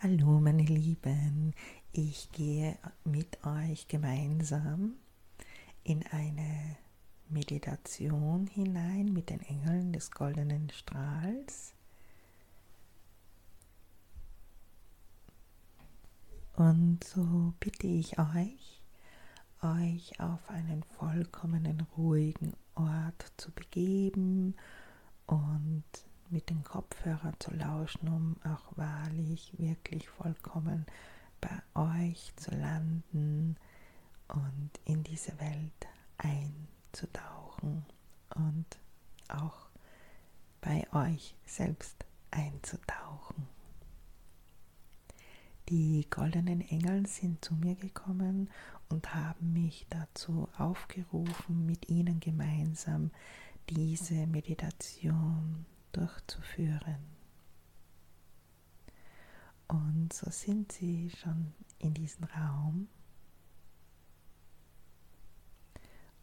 Hallo meine Lieben, ich gehe mit euch gemeinsam in eine Meditation hinein mit den Engeln des goldenen Strahls. Und so bitte ich euch, euch auf einen vollkommenen ruhigen Ort zu begeben und mit den Kopfhörern zu lauschen, um auch wahrlich wirklich vollkommen bei euch zu landen und in diese Welt einzutauchen und auch bei euch selbst einzutauchen. Die goldenen Engel sind zu mir gekommen und haben mich dazu aufgerufen, mit ihnen gemeinsam diese Meditation durchzuführen. Und so sind sie schon in diesem Raum.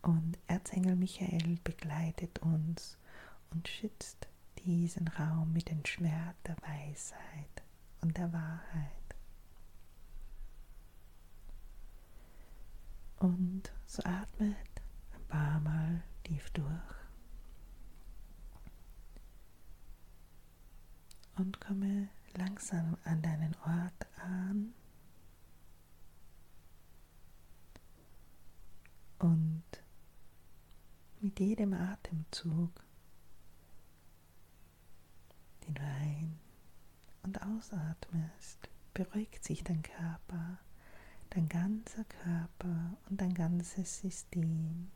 Und Erzengel Michael begleitet uns und schützt diesen Raum mit dem Schwert der Weisheit und der Wahrheit. Und so atmet ein paar Mal tief durch. Und komme langsam an deinen Ort an. Und mit jedem Atemzug, den du ein- und ausatmest, beruhigt sich dein Körper, dein ganzer Körper und dein ganzes System.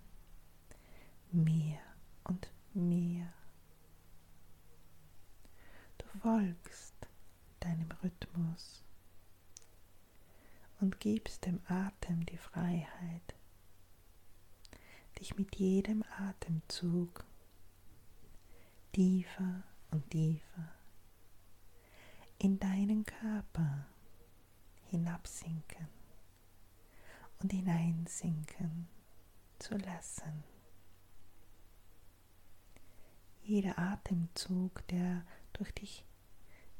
Mehr und mehr folgst deinem Rhythmus und gibst dem Atem die Freiheit, dich mit jedem Atemzug tiefer und tiefer in deinen Körper hinabsinken und hineinsinken zu lassen. Jeder Atemzug, der durch dich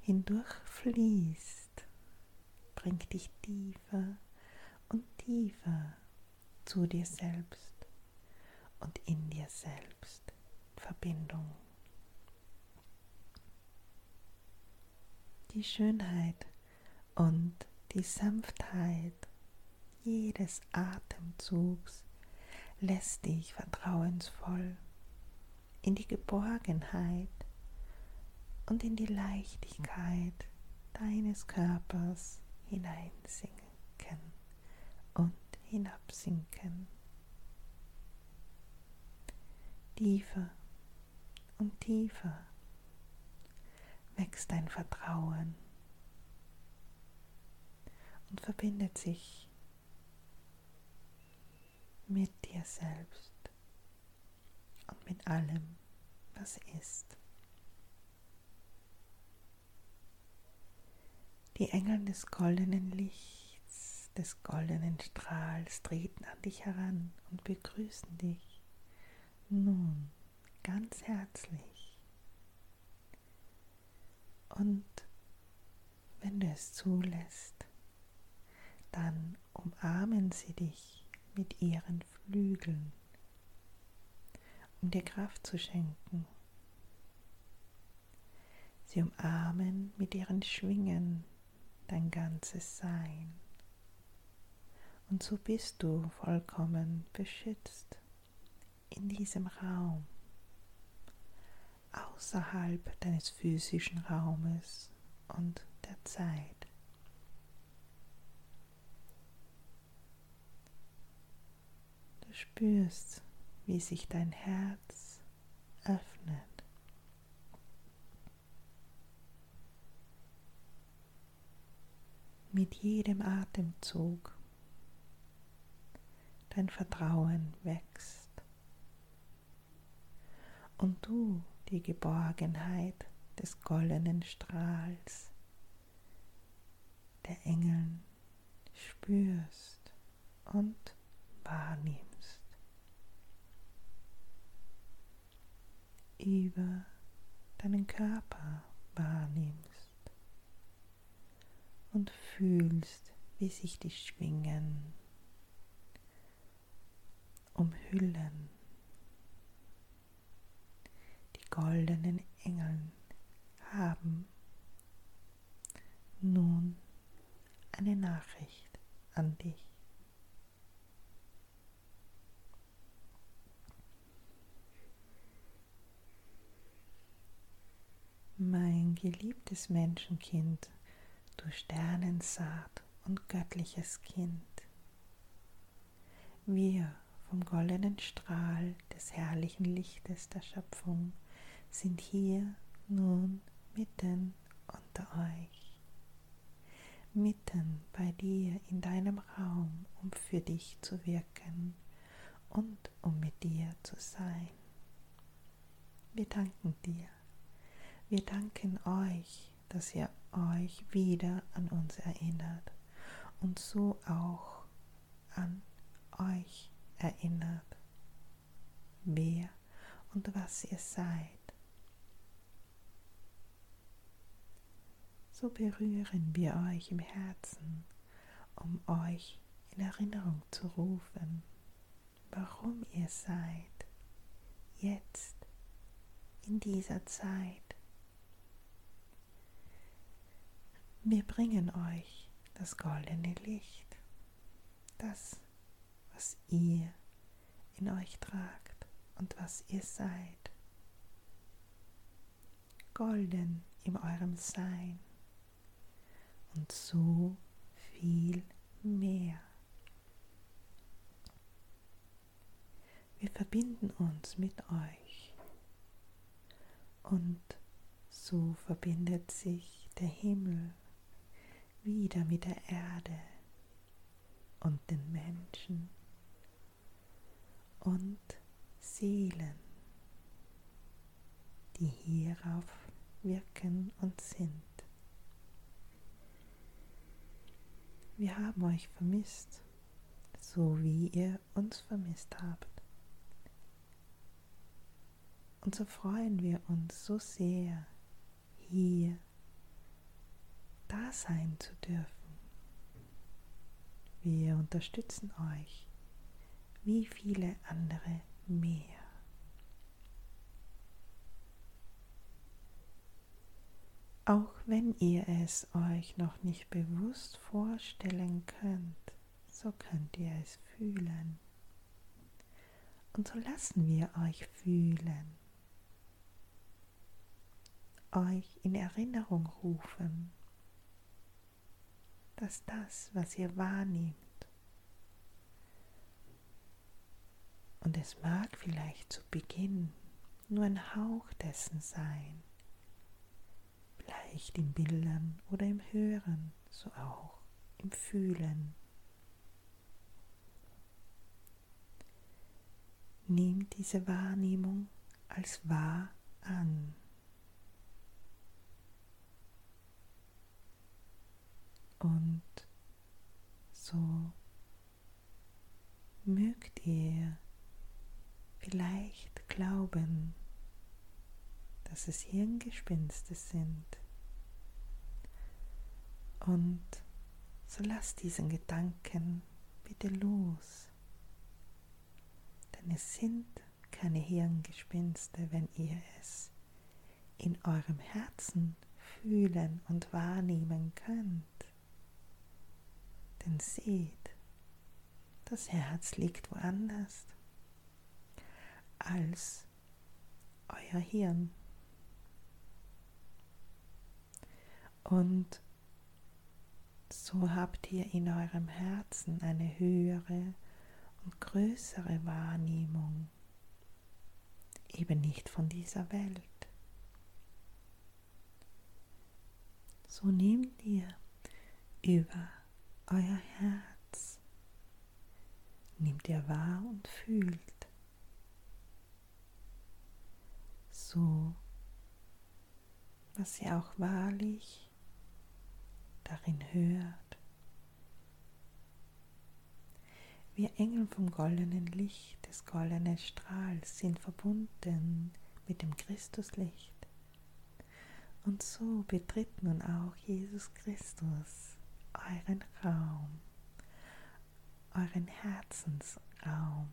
hindurch fließt, bringt dich tiefer und tiefer zu dir selbst und in dir selbst in Verbindung. Die Schönheit und die Sanftheit jedes Atemzugs lässt dich vertrauensvoll in die Geborgenheit und in die Leichtigkeit deines Körpers hineinsinken und hinabsinken. Tiefer und tiefer wächst dein Vertrauen und verbindet sich mit dir selbst und mit allem, was ist. Die Engel des goldenen Lichts, des goldenen Strahls treten an dich heran und begrüßen dich. Nun, ganz herzlich. Und wenn du es zulässt, dann umarmen sie dich mit ihren Flügeln, um dir Kraft zu schenken. Sie umarmen mit ihren Schwingen dein ganzes Sein. Und so bist du vollkommen beschützt in diesem Raum, außerhalb deines physischen Raumes und der Zeit. Du spürst, wie sich dein Herz öffnet mit jedem Atemzug dein Vertrauen wächst und du die Geborgenheit des goldenen Strahls der Engeln spürst und wahrnimmst. Über deinen Körper wahrnimmst und fühlst, wie sich die Schwingen umhüllen. Die goldenen Engel haben nun eine Nachricht an dich. Mein geliebtes Menschenkind, du Sternensaat und göttliches Kind, wir vom goldenen Strahl des herrlichen Lichtes der Schöpfung sind hier nun mitten unter euch, mitten bei dir in deinem Raum, um für dich zu wirken und um mit dir zu sein. Wir danken dir. Wir danken euch, dass ihr euch wieder an uns erinnert und so auch an euch erinnert, wer und was ihr seid. So berühren wir euch im Herzen, um euch in Erinnerung zu rufen, warum ihr seid, jetzt, in dieser Zeit. Wir bringen euch das goldene Licht, das was ihr in euch tragt und was ihr seid. Golden in eurem Sein und so viel mehr. Wir verbinden uns mit euch und so verbindet sich der Himmel wieder mit der Erde und den Menschen und Seelen, die hierauf wirken und sind. Wir haben euch vermisst, so wie ihr uns vermisst habt. Und so freuen wir uns so sehr, hier da sein zu dürfen. Wir unterstützen euch wie viele andere mehr. Auch wenn ihr es euch noch nicht bewusst vorstellen könnt, so könnt ihr es fühlen. Und so lassen wir euch fühlen, euch in Erinnerung rufen, dass das, was ihr wahrnehmt, Und es mag vielleicht zu Beginn nur ein Hauch dessen sein, vielleicht im Bildern oder im Hören, so auch im Fühlen. Nimm diese Wahrnehmung als wahr an. Und so mögt ihr vielleicht glauben, dass es Hirngespinste sind. Und so lass diesen Gedanken bitte los. Denn es sind keine Hirngespinste, wenn ihr es in eurem Herzen fühlen und wahrnehmen könnt. Denn seht, das Herz liegt woanders als euer Hirn. Und so habt ihr in eurem Herzen eine höhere und größere Wahrnehmung, eben nicht von dieser Welt. So nehmt ihr über euer Herz, nehmt ihr wahr und fühlt, so, was ihr auch wahrlich darin hört. Wir Engel vom goldenen Licht des goldenen Strahls sind verbunden mit dem Christuslicht. Und so betritt nun auch Jesus Christus euren Raum, euren Herzensraum.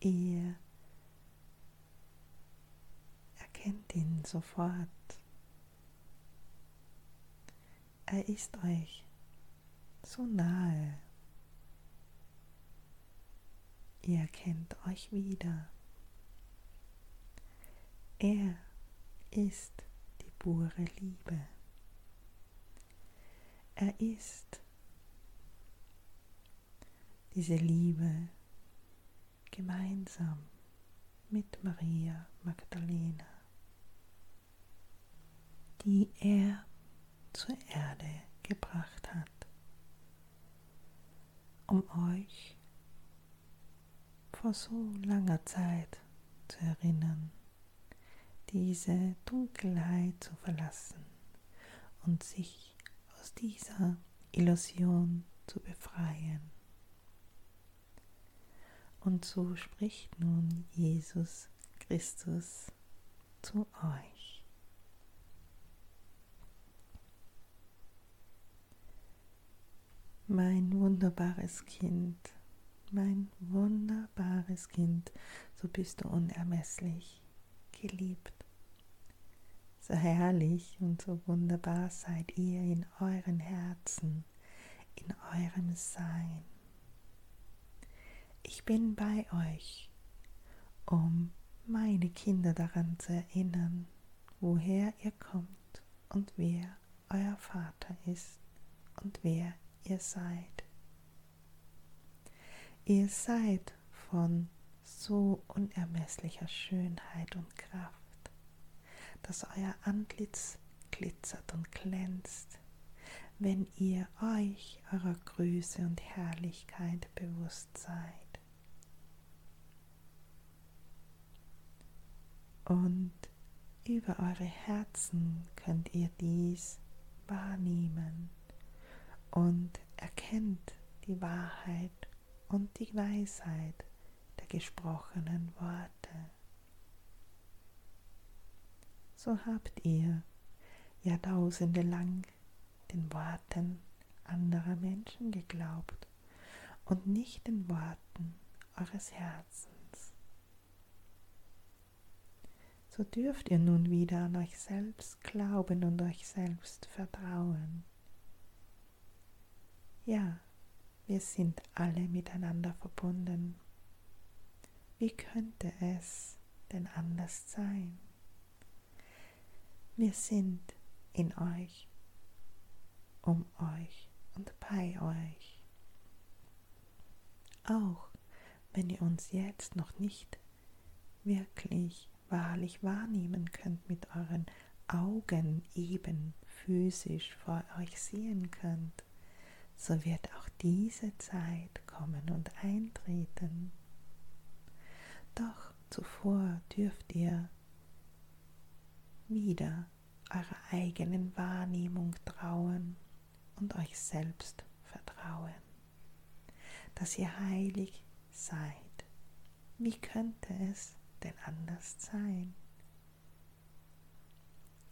Ihr erkennt ihn sofort. Er ist euch so nahe. Ihr erkennt euch wieder. Er ist die pure Liebe. Er ist. Diese Liebe gemeinsam mit Maria Magdalena, die er zur Erde gebracht hat, um euch vor so langer Zeit zu erinnern, diese Dunkelheit zu verlassen und sich aus dieser Illusion zu befreien. Und so spricht nun Jesus Christus zu euch. Mein wunderbares Kind, mein wunderbares Kind, so bist du unermesslich geliebt. So herrlich und so wunderbar seid ihr in euren Herzen, in eurem Sein. Ich bin bei euch, um meine Kinder daran zu erinnern, woher ihr kommt und wer euer Vater ist und wer ihr seid. Ihr seid von so unermesslicher Schönheit und Kraft, dass euer Antlitz glitzert und glänzt, wenn ihr euch eurer Größe und Herrlichkeit bewusst seid. Und über eure Herzen könnt ihr dies wahrnehmen und erkennt die Wahrheit und die Weisheit der gesprochenen Worte. So habt ihr Jahrtausende lang den Worten anderer Menschen geglaubt und nicht den Worten eures Herzens. So dürft ihr nun wieder an euch selbst glauben und euch selbst vertrauen. Ja, wir sind alle miteinander verbunden. Wie könnte es denn anders sein? Wir sind in euch, um euch und bei euch. Auch wenn ihr uns jetzt noch nicht wirklich wahrlich wahrnehmen könnt mit euren Augen eben physisch vor euch sehen könnt so wird auch diese Zeit kommen und eintreten. Doch zuvor dürft ihr wieder eurer eigenen Wahrnehmung trauen und euch selbst vertrauen, dass ihr heilig seid. Wie könnte es denn anders sein?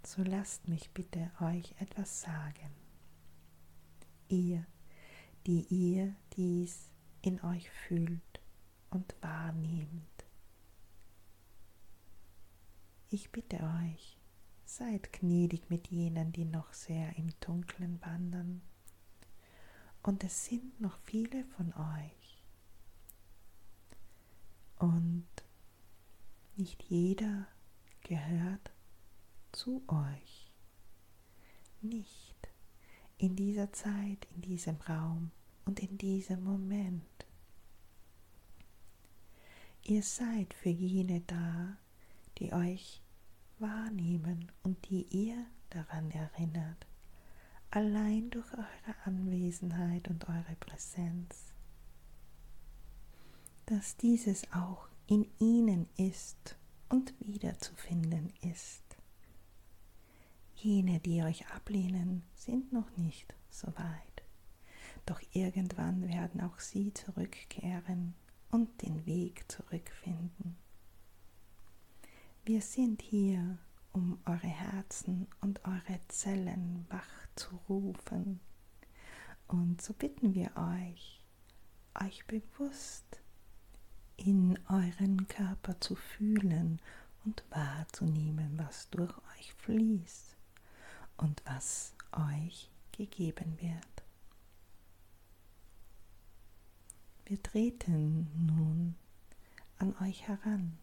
So lasst mich bitte euch etwas sagen. Ihr die ihr dies in euch fühlt und wahrnehmt. Ich bitte euch, seid gnädig mit jenen, die noch sehr im Dunkeln wandern. Und es sind noch viele von euch. Und nicht jeder gehört zu euch. Nicht in dieser Zeit, in diesem Raum und in diesem Moment. Ihr seid für jene da, die euch wahrnehmen und die ihr daran erinnert, allein durch eure Anwesenheit und eure Präsenz, dass dieses auch in ihnen ist und wiederzufinden ist. Jene, die euch ablehnen, sind noch nicht so weit. Doch irgendwann werden auch sie zurückkehren und den Weg zurückfinden. Wir sind hier, um eure Herzen und eure Zellen wach zu rufen. Und so bitten wir euch, euch bewusst in euren Körper zu fühlen und wahrzunehmen, was durch euch fließt und was euch gegeben wird. Wir treten nun an euch heran,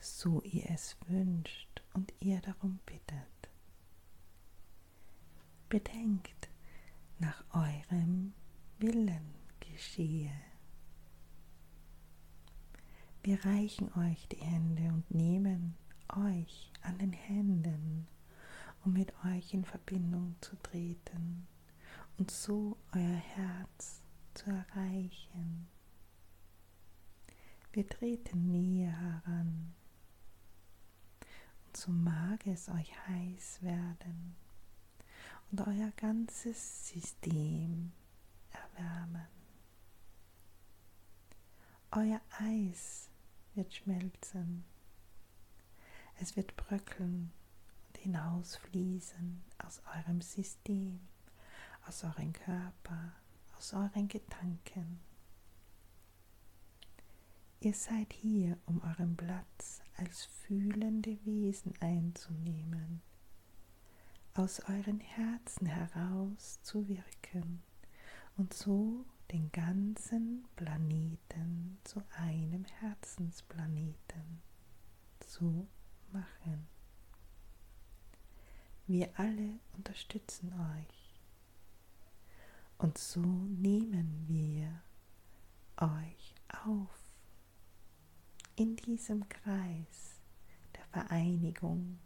so ihr es wünscht und ihr darum bittet. Bedenkt, nach eurem Willen geschehe. Wir reichen euch die Hände und nehmen euch an den Händen, um mit euch in Verbindung zu treten und so euer Herz zu erreichen. Wir treten näher heran so mag es euch heiß werden und euer ganzes System erwärmen. Euer Eis wird schmelzen, es wird bröckeln und hinausfließen aus eurem System, aus eurem Körper, aus euren Gedanken. Ihr seid hier, um euren Platz als fühlende Wesen einzunehmen, aus euren Herzen heraus zu wirken und so den ganzen Planeten zu einem Herzensplaneten zu machen. Wir alle unterstützen euch und so nehmen wir euch auf in diesem Kreis der Vereinigung,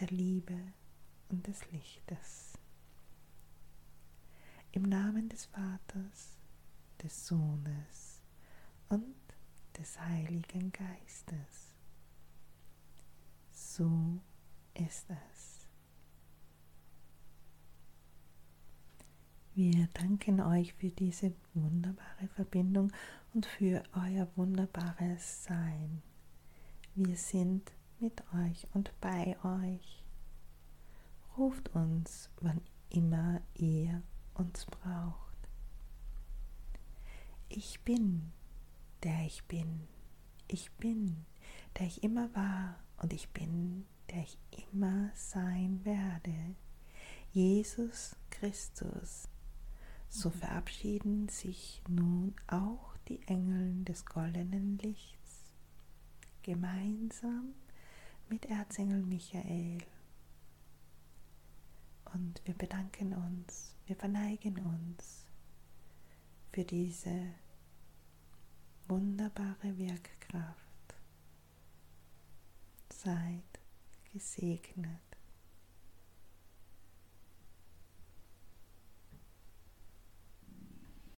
der Liebe und des Lichtes. Im Namen des Vaters, des Sohnes und des Heiligen Geistes. So ist es. Wir danken euch für diese wunderbare Verbindung und für euer wunderbares Sein. Wir sind mit euch und bei euch. Ruft uns, wann immer ihr uns braucht. Ich bin, der ich bin. Ich bin, der ich immer war und ich bin, der ich immer sein werde. Jesus Christus so verabschieden sich nun auch die Engel des goldenen Lichts gemeinsam mit Erzengel Michael. Und wir bedanken uns, wir verneigen uns für diese wunderbare Wirkkraft. Seid gesegnet.